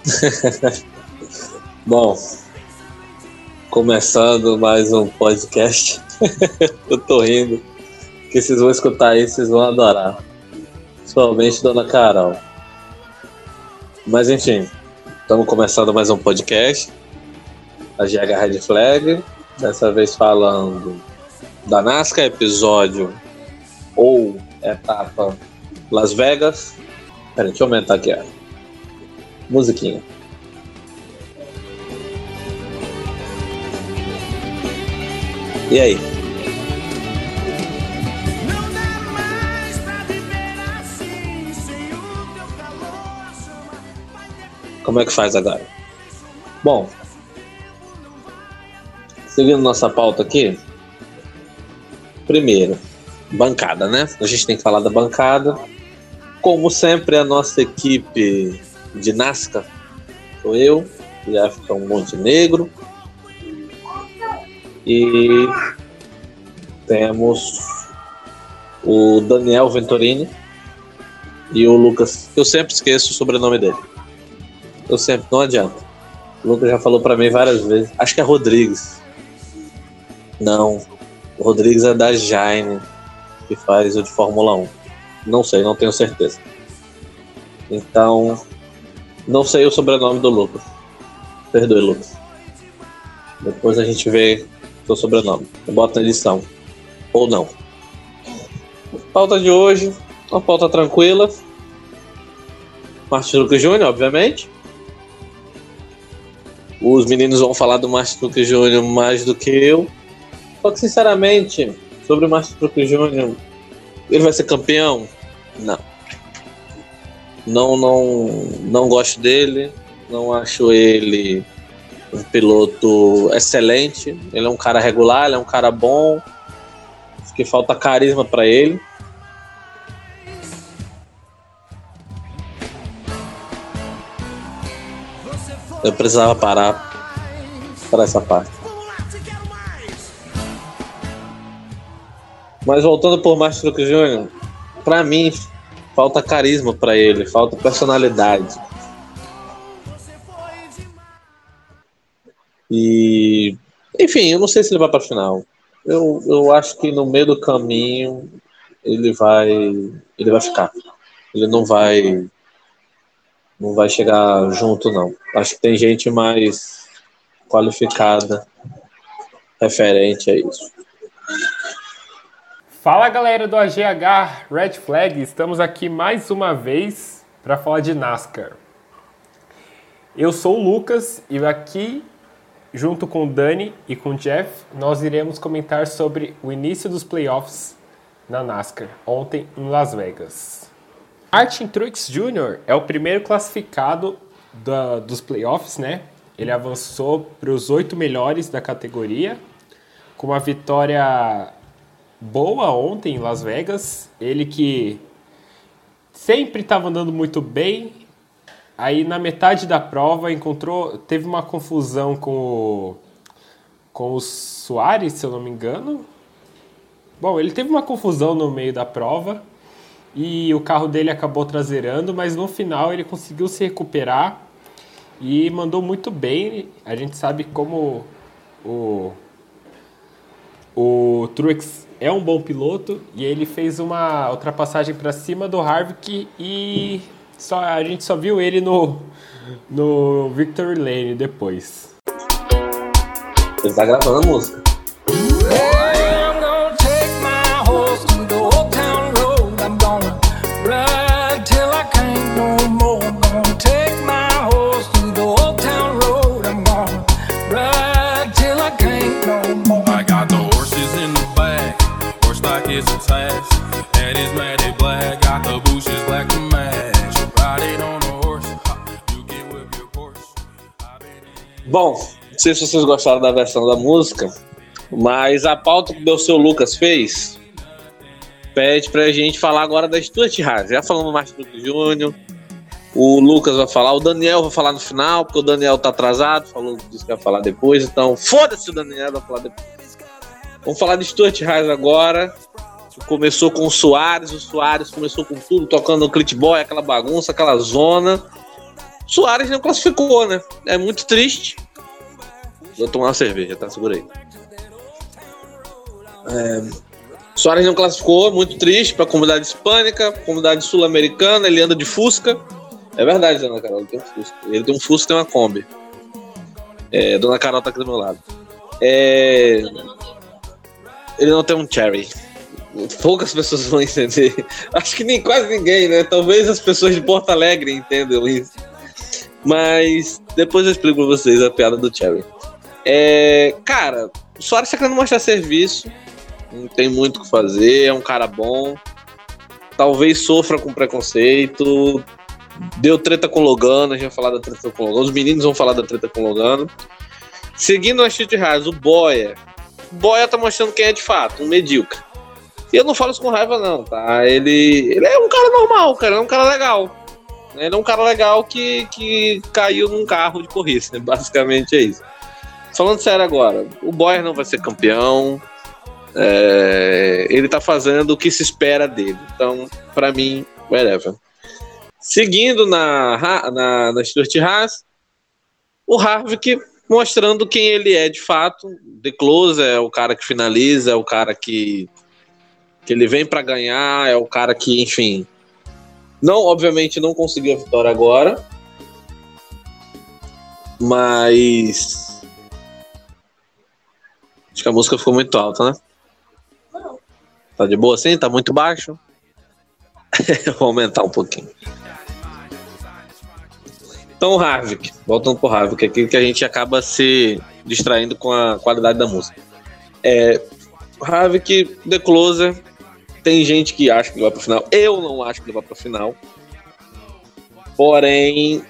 Bom, começando mais um podcast. eu tô rindo. Que vocês vão escutar aí, vocês vão adorar. Principalmente Dona Carol. Mas enfim, estamos começando mais um podcast. A GH Red Flag. Dessa vez falando da NASCAR, episódio ou etapa Las Vegas. Pera, deixa eu aumentar aqui a musiquinha. E aí? Como é que faz agora? Bom, seguindo nossa pauta aqui, primeiro, bancada, né? A gente tem que falar da bancada. Como sempre, a nossa equipe de NASCAR sou eu, Jefferson Montenegro, e temos o Daniel Venturini e o Lucas. Eu sempre esqueço o sobrenome dele. Eu sempre, não adianta. O Lucas já falou para mim várias vezes. Acho que é Rodrigues. Não. O Rodrigues é da Jaime, que faz o de Fórmula 1. Não sei, não tenho certeza. Então, não sei o sobrenome do Lucas. Perdoe, Lucas. Depois a gente vê seu sobrenome. Eu boto na edição. Ou não. Pauta de hoje, uma pauta tranquila. Martin Lucas Júnior, obviamente. Os meninos vão falar do Martin Lucas Júnior mais do que eu. Só que, sinceramente, sobre o Martin Lucas Júnior, ele vai ser campeão? Não. Não, não, não gosto dele. Não acho ele um piloto excelente. Ele é um cara regular, ele é um cara bom. Que falta carisma para ele. Eu precisava parar para essa parte. Mas voltando por Márcio Truque Júnior, para mim falta carisma para ele, falta personalidade. E, enfim, eu não sei se ele vai para final. Eu, eu acho que no meio do caminho ele vai ele vai ficar. Ele não vai não vai chegar junto não. Acho que tem gente mais qualificada referente a isso. Fala galera do AGH Red Flag, estamos aqui mais uma vez para falar de NASCAR. Eu sou o Lucas e aqui junto com o Dani e com o Jeff, nós iremos comentar sobre o início dos playoffs na NASCAR, ontem em Las Vegas. Martin Truex Jr. é o primeiro classificado da, dos playoffs, né? Ele avançou para os oito melhores da categoria, com uma vitória boa ontem em Las Vegas. Ele que sempre estava andando muito bem, Aí na metade da prova encontrou, teve uma confusão com o, com o Soares, se eu não me engano. Bom, ele teve uma confusão no meio da prova e o carro dele acabou traseirando, mas no final ele conseguiu se recuperar e mandou muito bem. A gente sabe como o o Truex é um bom piloto e ele fez uma ultrapassagem para cima do Harvick e só, a gente só viu ele no, no Victory Lane depois. Ele tá gravando a música. Bom, não sei se vocês gostaram da versão da música, mas a pauta que o seu Lucas fez pede pra gente falar agora da Stuart Haas. Já falamos do Martin Lucas Júnior, o Lucas vai falar, o Daniel vai falar no final, porque o Daniel tá atrasado, falou disse que vai falar depois, então foda-se o Daniel vai falar depois. Vamos falar de Stuart Haas agora. Começou com o Soares, o Soares começou com tudo, tocando no Clitboy, aquela bagunça, aquela zona. Soares não classificou, né? É muito triste. Vou tomar uma cerveja, tá? Segura aí. É, Soares não classificou, muito triste para a comunidade hispânica, comunidade sul-americana, ele anda de Fusca. É verdade, dona Carol, ele tem um Fusca. Ele tem um Fusca e tem uma Kombi. É, dona Carol tá aqui do meu lado. É, ele não tem um Cherry. Poucas pessoas vão entender. Acho que nem quase ninguém, né? Talvez as pessoas de Porto Alegre entendam isso. Mas depois eu explico pra vocês a piada do Cherry. É, cara, o Soares tá querendo mostrar serviço. Não tem muito o que fazer. É um cara bom. Talvez sofra com preconceito. Deu treta com Logano. A gente vai falar da treta com Logano. Os meninos vão falar da treta com Logano. Seguindo a Street Rise, o Boya. O Boya tá mostrando quem é de fato, um medíocre. E eu não falo isso com raiva, não, tá? Ele, ele é um cara normal, cara. É um cara legal. Ele é um cara legal que, que caiu num carro de corrida, né? Basicamente é isso. Falando sério agora, o Boyer não vai ser campeão. É, ele tá fazendo o que se espera dele. Então, para mim, whatever. Seguindo na, na, na Stuart Haas, o Harvick mostrando quem ele é de fato. The Close é o cara que finaliza, é o cara que, que ele vem para ganhar, é o cara que, enfim. Não, obviamente, não conseguiu a vitória agora. Mas Acho que a música ficou muito alta, né? Não. Tá de boa assim? Tá muito baixo? Vou aumentar um pouquinho. Então, o Havik, voltando pro Havik, aqui que a gente acaba se distraindo com a qualidade da música. É, Havik, The Closer, tem gente que acha que vai pro final. Eu não acho que vai pro final. Porém,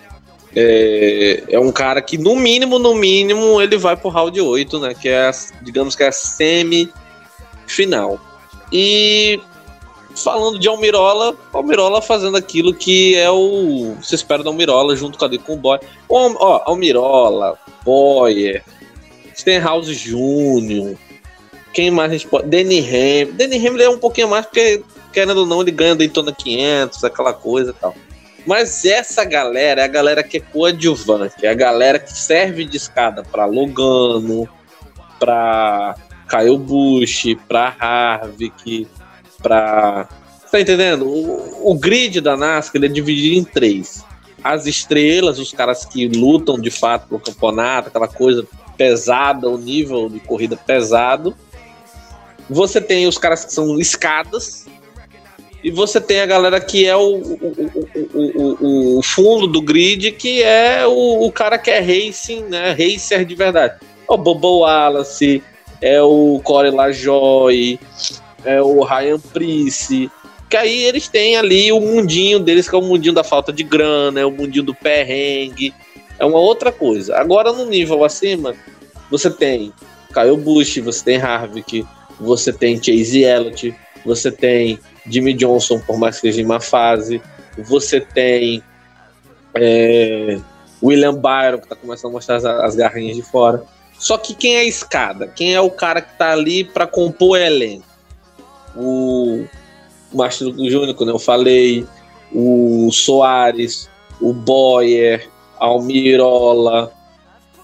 é, é, um cara que, no mínimo, no mínimo, ele vai pro round 8, né? Que é, digamos que é a semi-final. E falando de Almirola, Almirola fazendo aquilo que é o. Você espera da Almirola junto com, a, com o Boy. Ó, Almirola, Boyer, Stenhouse Jr., quem mais a gente pode. Danny Hamlin. Danny é um pouquinho mais, porque, querendo ou não, ele ganha Daytona 500, aquela coisa e tal. Mas essa galera é a galera que é coadjuvante, é a galera que serve de escada para Logano, para Kyle Busch, para Harvick, para Tá entendendo? O, o, grid da NASCAR é dividido em três. As estrelas, os caras que lutam de fato pro campeonato, aquela coisa pesada, o nível de corrida pesado. Você tem os caras que são escadas, e você tem a galera que é o, o, o, o fundo do grid, que é o, cara que é racing, né? Racer de verdade. É o Bobo Wallace, é o Corey LaJoy, é o Ryan Price. Que aí eles têm ali o mundinho deles, que é o mundinho da falta de grana, é o mundinho do perrengue. É uma outra coisa. Agora, no nível acima, você tem Kyle Busch, você tem Harvick, você tem Chase Elliott, você tem Jimmy Johnson, por mais que esteja em uma fase. Você tem é, William Byron, que está começando a mostrar as, as, garrinhas de fora. Só que quem é a escada? Quem é o cara que está ali para compor o elenco? O Márcio Júnior, como eu falei, o Soares, o Boyer, Almirola.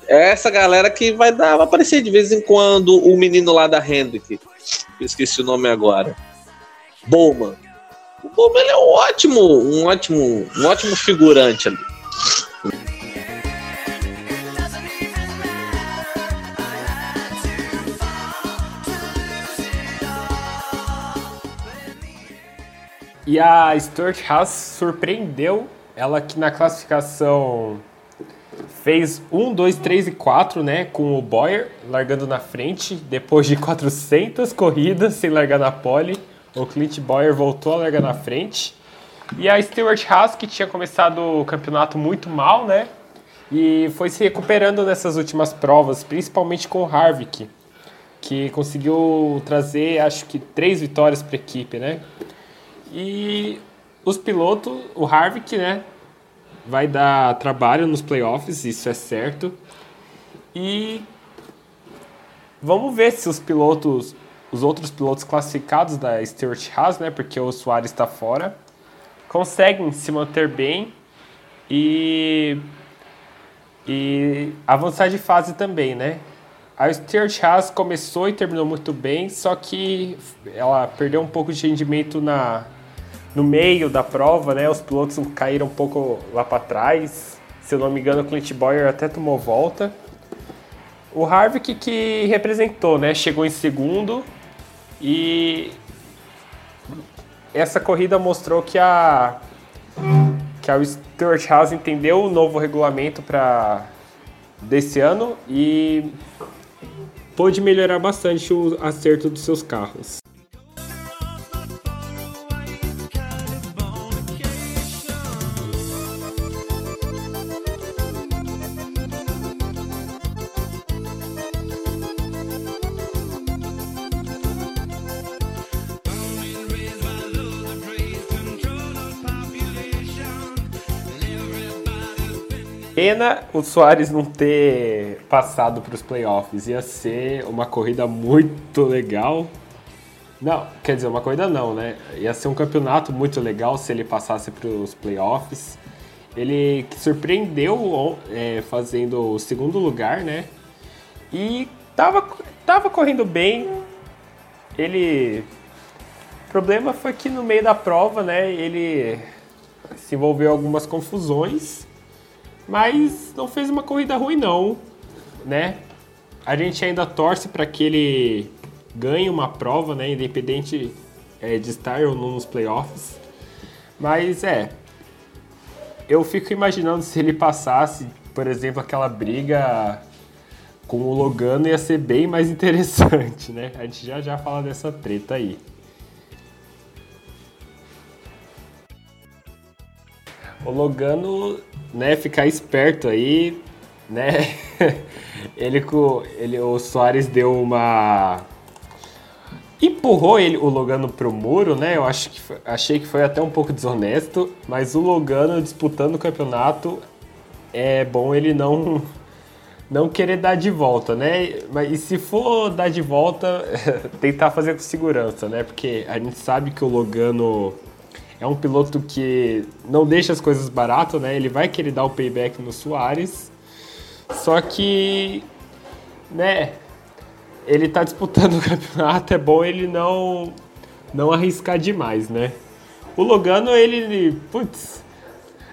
É essa galera que vai dar, vai aparecer de vez em quando o menino lá da Hendrick. Esqueci o nome agora. Bowman. O Bowman é um ótimo, um ótimo, um ótimo figurante ali. E a Stuart Haas surpreendeu ela que na classificação fez 1, 2, 3 e 4, né, com o Boyer largando na frente, depois de 400 corridas sem largar na pole. O Clint Boyer voltou a largar na frente. E a Stewart Haas, que tinha começado o campeonato muito mal, né? E foi se recuperando nessas últimas provas, principalmente com o Harvick, que conseguiu trazer, acho que, três vitórias para a equipe, né? E os pilotos, o Harvick, né? Vai dar trabalho nos playoffs, isso é certo. E vamos ver se os pilotos os outros pilotos classificados da Stuart Haas, né, porque o Soares está fora, conseguem se manter bem e, e avançar de fase também, né? A Stuart Haas começou e terminou muito bem, só que ela perdeu um pouco de rendimento na, no meio da prova, né? Os pilotos caíram um pouco lá para trás. Se eu não me engano, o Clint Boyer até tomou volta. O Harvick que representou, né? Chegou em segundo e essa corrida mostrou que a que a Stuart House entendeu o novo regulamento para desse ano e pôde melhorar bastante o acerto dos seus carros. Pena o Soares não ter passado para os playoffs. Ia ser uma corrida muito legal. Não, quer dizer, uma corrida não, né? Ia ser um campeonato muito legal se ele passasse para os playoffs. Ele surpreendeu é, fazendo o segundo lugar, né? E tava, tava correndo bem. Ele. O problema foi que no meio da prova, né? Ele se envolveu algumas confusões mas não fez uma corrida ruim não, né? A gente ainda torce para que ele ganhe uma prova, né? Independente é, de estar ou não nos playoffs. Mas é, eu fico imaginando se ele passasse, por exemplo, aquela briga com o Logano ia ser bem mais interessante, né? A gente já já fala dessa treta aí. O Logano né, ficar esperto aí, né? ele com ele o Soares deu uma empurrou ele o Logano pro muro, né? Eu acho que foi, achei que foi até um pouco desonesto, mas o Logano disputando o campeonato é bom ele não não querer dar de volta, né? Mas e se for dar de volta, tentar fazer com segurança, né? Porque a gente sabe que o Logano é um piloto que não deixa as coisas barato, né? Ele vai querer dar o payback no Soares. Só que, né, ele tá disputando o campeonato, é bom ele não não arriscar demais, né? O Logano, ele, putz,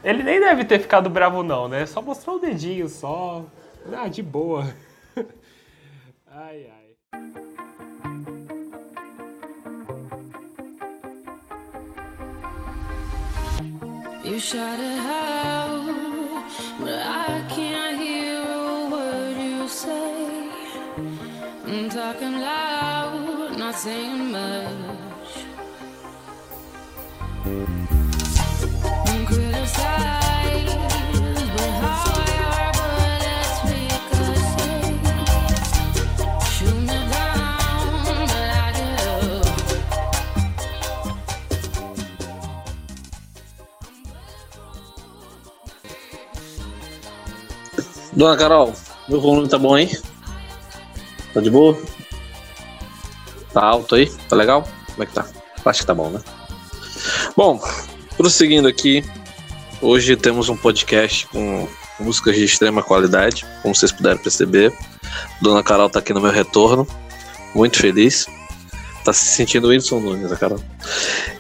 ele nem deve ter ficado bravo não, né? Só mostrou o dedinho só. Ah, de boa. ai ai. You shout it out, but I can't hear a word you say. I'm talking loud, not saying much. Dona Carol, meu volume tá bom aí? Tá de boa? Tá alto aí? Tá legal? Como é que tá? Acho que tá bom, né? Bom, prosseguindo aqui, hoje temos um podcast com músicas de extrema qualidade, como vocês puderam perceber. Dona Carol tá aqui no meu retorno, muito feliz. Tá se sentindo Wilson Nunes, a Carol.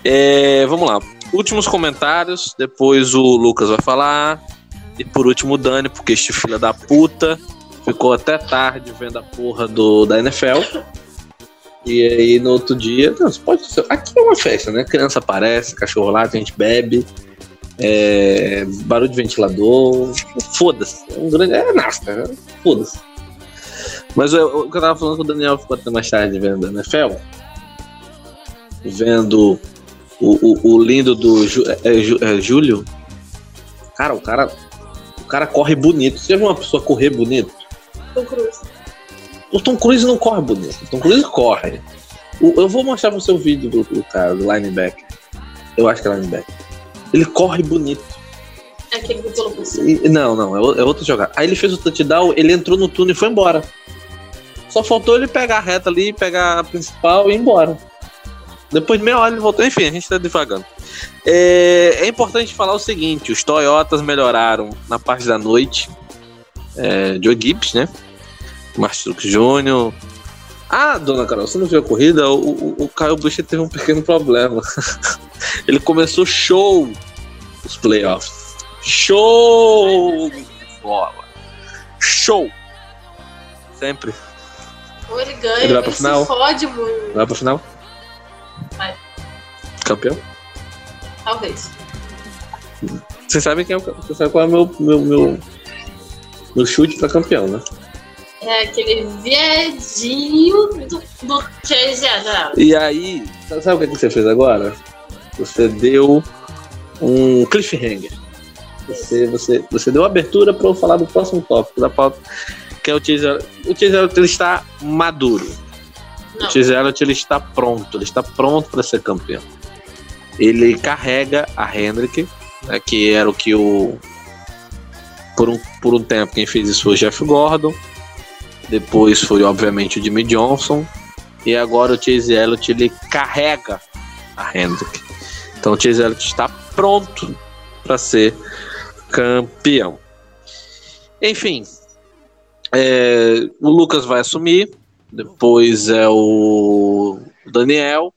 É, vamos lá. Últimos comentários, depois o Lucas vai falar, e por último, o Dani, porque este filho da puta ficou até tarde vendo a porra do, da NFL. E aí no outro dia, não, pode ser. Aqui é uma festa, né? Criança aparece, cachorro lá, a gente bebe, é, barulho de ventilador, foda-se. É um grande. É nasta, né? Foda-se. Mas o que eu tava falando com o Daniel ficou até mais tarde vendo a NFL, vendo o, o, o lindo do é, é, é, Júlio. Cara, o cara cara corre bonito. Você já viu uma pessoa correr bonito? Tom Cruise. O Tom Cruise não corre bonito. O Tom Cruise corre. O, eu vou mostrar pro seu vídeo do, do cara, do linebacker. Eu acho que é linebacker. Ele corre bonito. É aquele do pelo Não, não, é, é outro jogar. Aí ele fez o touchdown, ele entrou no túnel e foi embora. Só faltou ele pegar a reta ali, pegar a principal e ir embora. Depois de meia hora ele voltou. Enfim, a gente tá devagando. É, é importante falar o seguinte: os Toyotas melhoraram na parte da noite. É, Joe Gibbs, né? Truex Jr. Ah, dona Carol, você não viu a corrida? O, o, o Kyle Busch teve um pequeno problema. Ele começou show os playoffs. Show! Bola. Show! Sempre. Ou ele ganha, Ele ele, vai pra final? se fode muito. Vai pro final? Vai. Campeão? Talvez. Você sabe quem é o, você sabe qual é o meu, meu, meu, meu chute pra campeão, né? É aquele viedinho do, do. E aí, sabe, o que, que você fez agora? Você deu um cliffhanger. Você, você, você deu abertura para eu falar do próximo tópico da pauta, que é o Elliott. O Chase Elliott ele está maduro. Não. O Elliott ele está pronto, ele está pronto para ser campeão. Ele carrega a Hendrick, né, que era o que o por um, por um tempo quem fez isso foi o Jeff Gordon. Depois foi obviamente o Jimmy Johnson e agora o Chase Elliott ele carrega a Hendrick. Então o Chase Elliott está pronto para ser campeão. Enfim, é, o Lucas vai assumir, depois é o Daniel.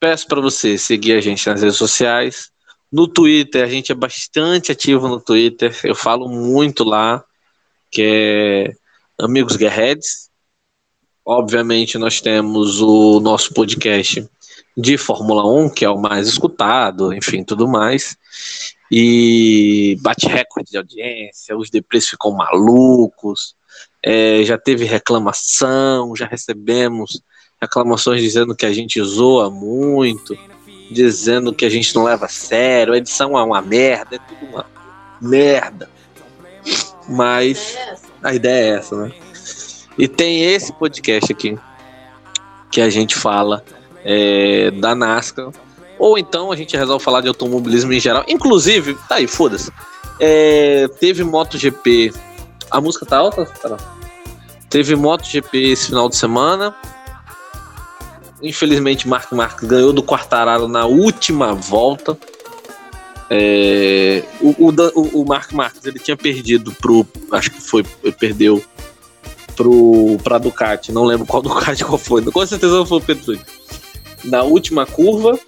Peço para você seguir a gente nas redes sociais. No Twitter, a gente é bastante ativo no Twitter. Eu falo muito lá, que é Amigos Guerreads. Obviamente, nós temos o nosso podcast de Fórmula 1, que é o mais escutado, enfim, tudo mais. E bate recorde de audiência, os deprês ficam malucos, é, já teve reclamação, já recebemos reclamações dizendo que a gente zoa muito, dizendo que a gente não leva a sério, a edição é uma merda, é tudo uma merda. Mas a ideia é essa, né? E tem esse podcast aqui que a gente fala é, da NASCAR. Ou então a gente resolve falar de automobilismo em geral. Inclusive, tá aí, foda-se. É, teve MotoGP. A música tá alta? Tá. Teve MotoGP esse final de semana. Infelizmente, Mark Marques ganhou do Quartararo na última volta. É, o, o, o, Mark Marques ele tinha perdido pro. Acho que foi. Perdeu pro, pra Ducati. Não lembro qual Ducati qual foi. Com certeza foi o Petrucci. Na última curva,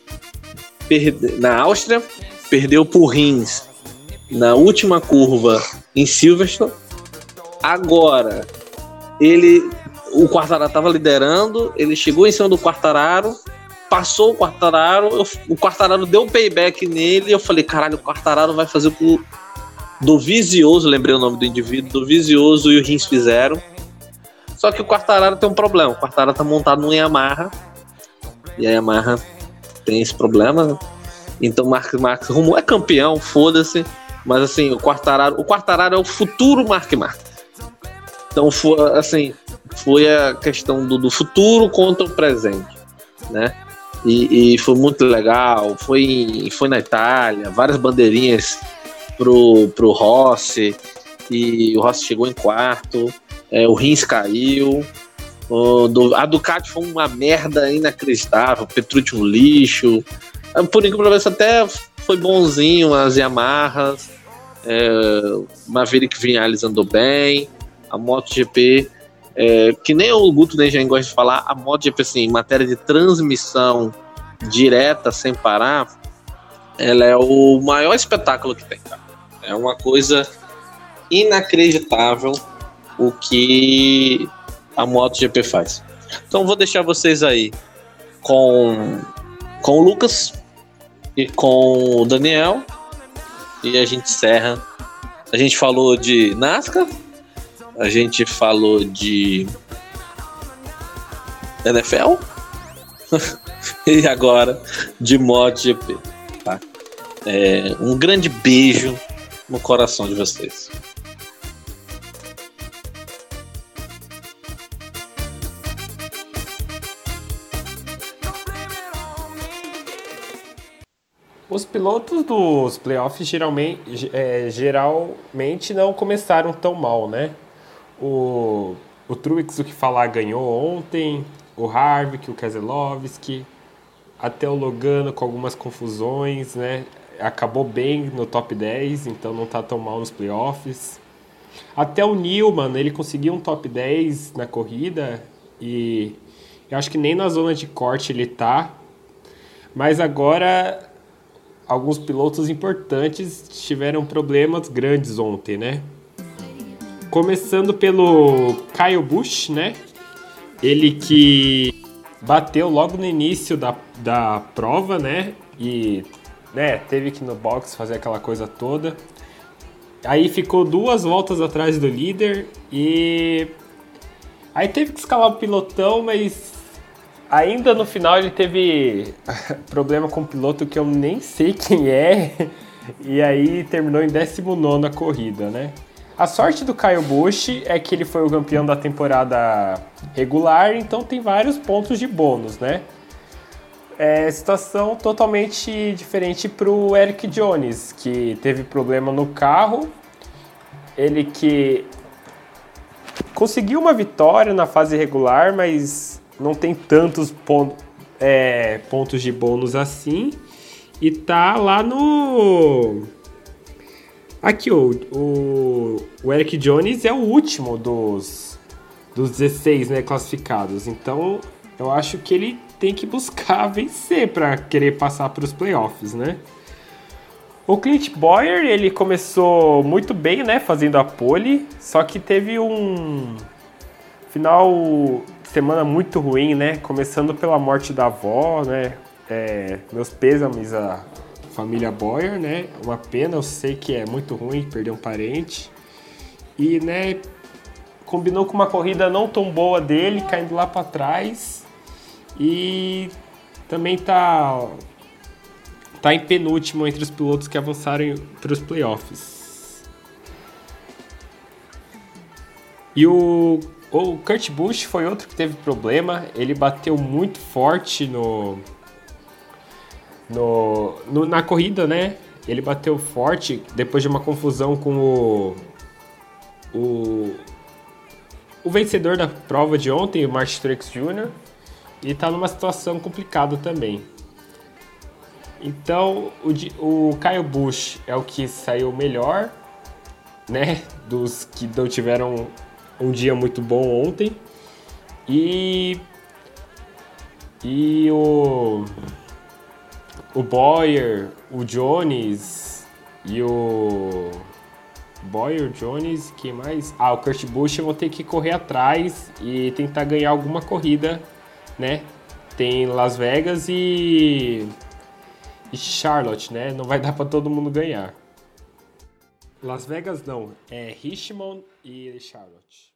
perde, na Áustria, perdeu pro Rins. Na última curva em Silverstone. Agora, ele. O Quartararo tava liderando, ele chegou em cima do Quartararo, passou o Quartararo, eu- o Quartararo deu um payback nele, eu falei, caralho, o Quartararo vai fazer o que o do Vizioso, lembrei o nome do indivíduo, do Vizioso e o Rins fizeram. Só que o Quartararo tem um problema, o Quartararo tá montado no Yamaha, e a Yamaha tem esse problema, né? Então o Mark Marques rumou, é campeão, foda-se, mas assim, o Quartararo, o Quartararo é o futuro Mark Marques. Então assim, foi a questão do, do futuro contra o presente, né? E, e foi muito legal. Foi, foi na Itália, várias bandeirinhas pro, pro Rossi. E o Rossi chegou em quarto. é, o Rins caiu. o do- a Ducati foi uma merda inacreditável. Petrucci um lixo. Ah, Por incrível que pareça, até foi bonzinho as Yamahas. É, Maverick Vinales andou bem. A MotoGP é, que nem o Guto nem já gosta de falar, a MotoGP, assim, em matéria de transmissão direta, sem parar, ela é o maior espetáculo que tem, cara. É uma coisa inacreditável o que a MotoGP faz. Então vou deixar vocês aí com, com o Lucas e com o Daniel e a gente encerra. A gente falou de NASCAR, a gente falou de NFL e agora de MotoGP. Tá? É, um grande beijo no coração de vocês. Os pilotos dos playoffs geralmente, é, geralmente não começaram tão mal, né? O, o Truex, o que falar, ganhou ontem. O Harvick, o Keselowski. até o Logano com algumas confusões, né? Acabou bem no top 10, então não tá tão mal nos playoffs. Até o Newman, ele conseguiu um top 10 na corrida e eu acho que nem na zona de corte ele tá. Mas agora alguns pilotos importantes tiveram problemas grandes ontem, né? Começando pelo Kyle Busch, né? Ele que bateu logo no início da, da prova, né? E né, teve que ir no box fazer aquela coisa toda. Aí ficou duas voltas atrás do líder e aí teve que escalar o pilotão, mas ainda no final ele teve problema com o piloto que eu nem sei quem é. E aí terminou em 19 a corrida, né? A sorte do Kyle Busch é que ele foi o campeão da temporada regular, então tem vários pontos de bônus, né? É situação totalmente diferente para o Eric Jones, que teve problema no carro. Ele que conseguiu uma vitória na fase regular, mas não tem tantos pon é, pontos de bônus assim. E tá lá no Aqui, o, o, o Eric Jones é o último dos, dos 16 né, classificados. Então, eu acho que ele tem que buscar vencer para querer passar para os playoffs, né? O Clint Boyer, ele começou muito bem, né, fazendo a pole, só que teve um final de semana muito ruim, né, começando pela morte da avó, né, é, meus pêsames a família Boyer, né? Uma pena, eu sei que é muito ruim perder um parente. E, né, combinou com uma corrida não tão boa dele, caindo lá para trás. E também tá tá em penúltimo entre os pilotos que avançaram para os playoffs. E o, o Kurt Busch foi outro que teve problema. Ele bateu muito forte no, no, no, na corrida, né? Ele bateu forte depois de uma confusão com o, o, o vencedor da prova de ontem, o Martin Truex Jr., e tá numa situação complicada também. Então, o, o Kyle Busch é o que saiu melhor, né? Dos que não tiveram um dia muito bom ontem. E. E o o Boyer, o Jones e o. Boyer, Jones, quem mais? Ah, o Kurt Busch vão ter que correr atrás e tentar ganhar alguma corrida, né? Tem Las Vegas e. e Charlotte, né? Não vai dar para todo mundo ganhar. Las Vegas não, é Richmond e Charlotte.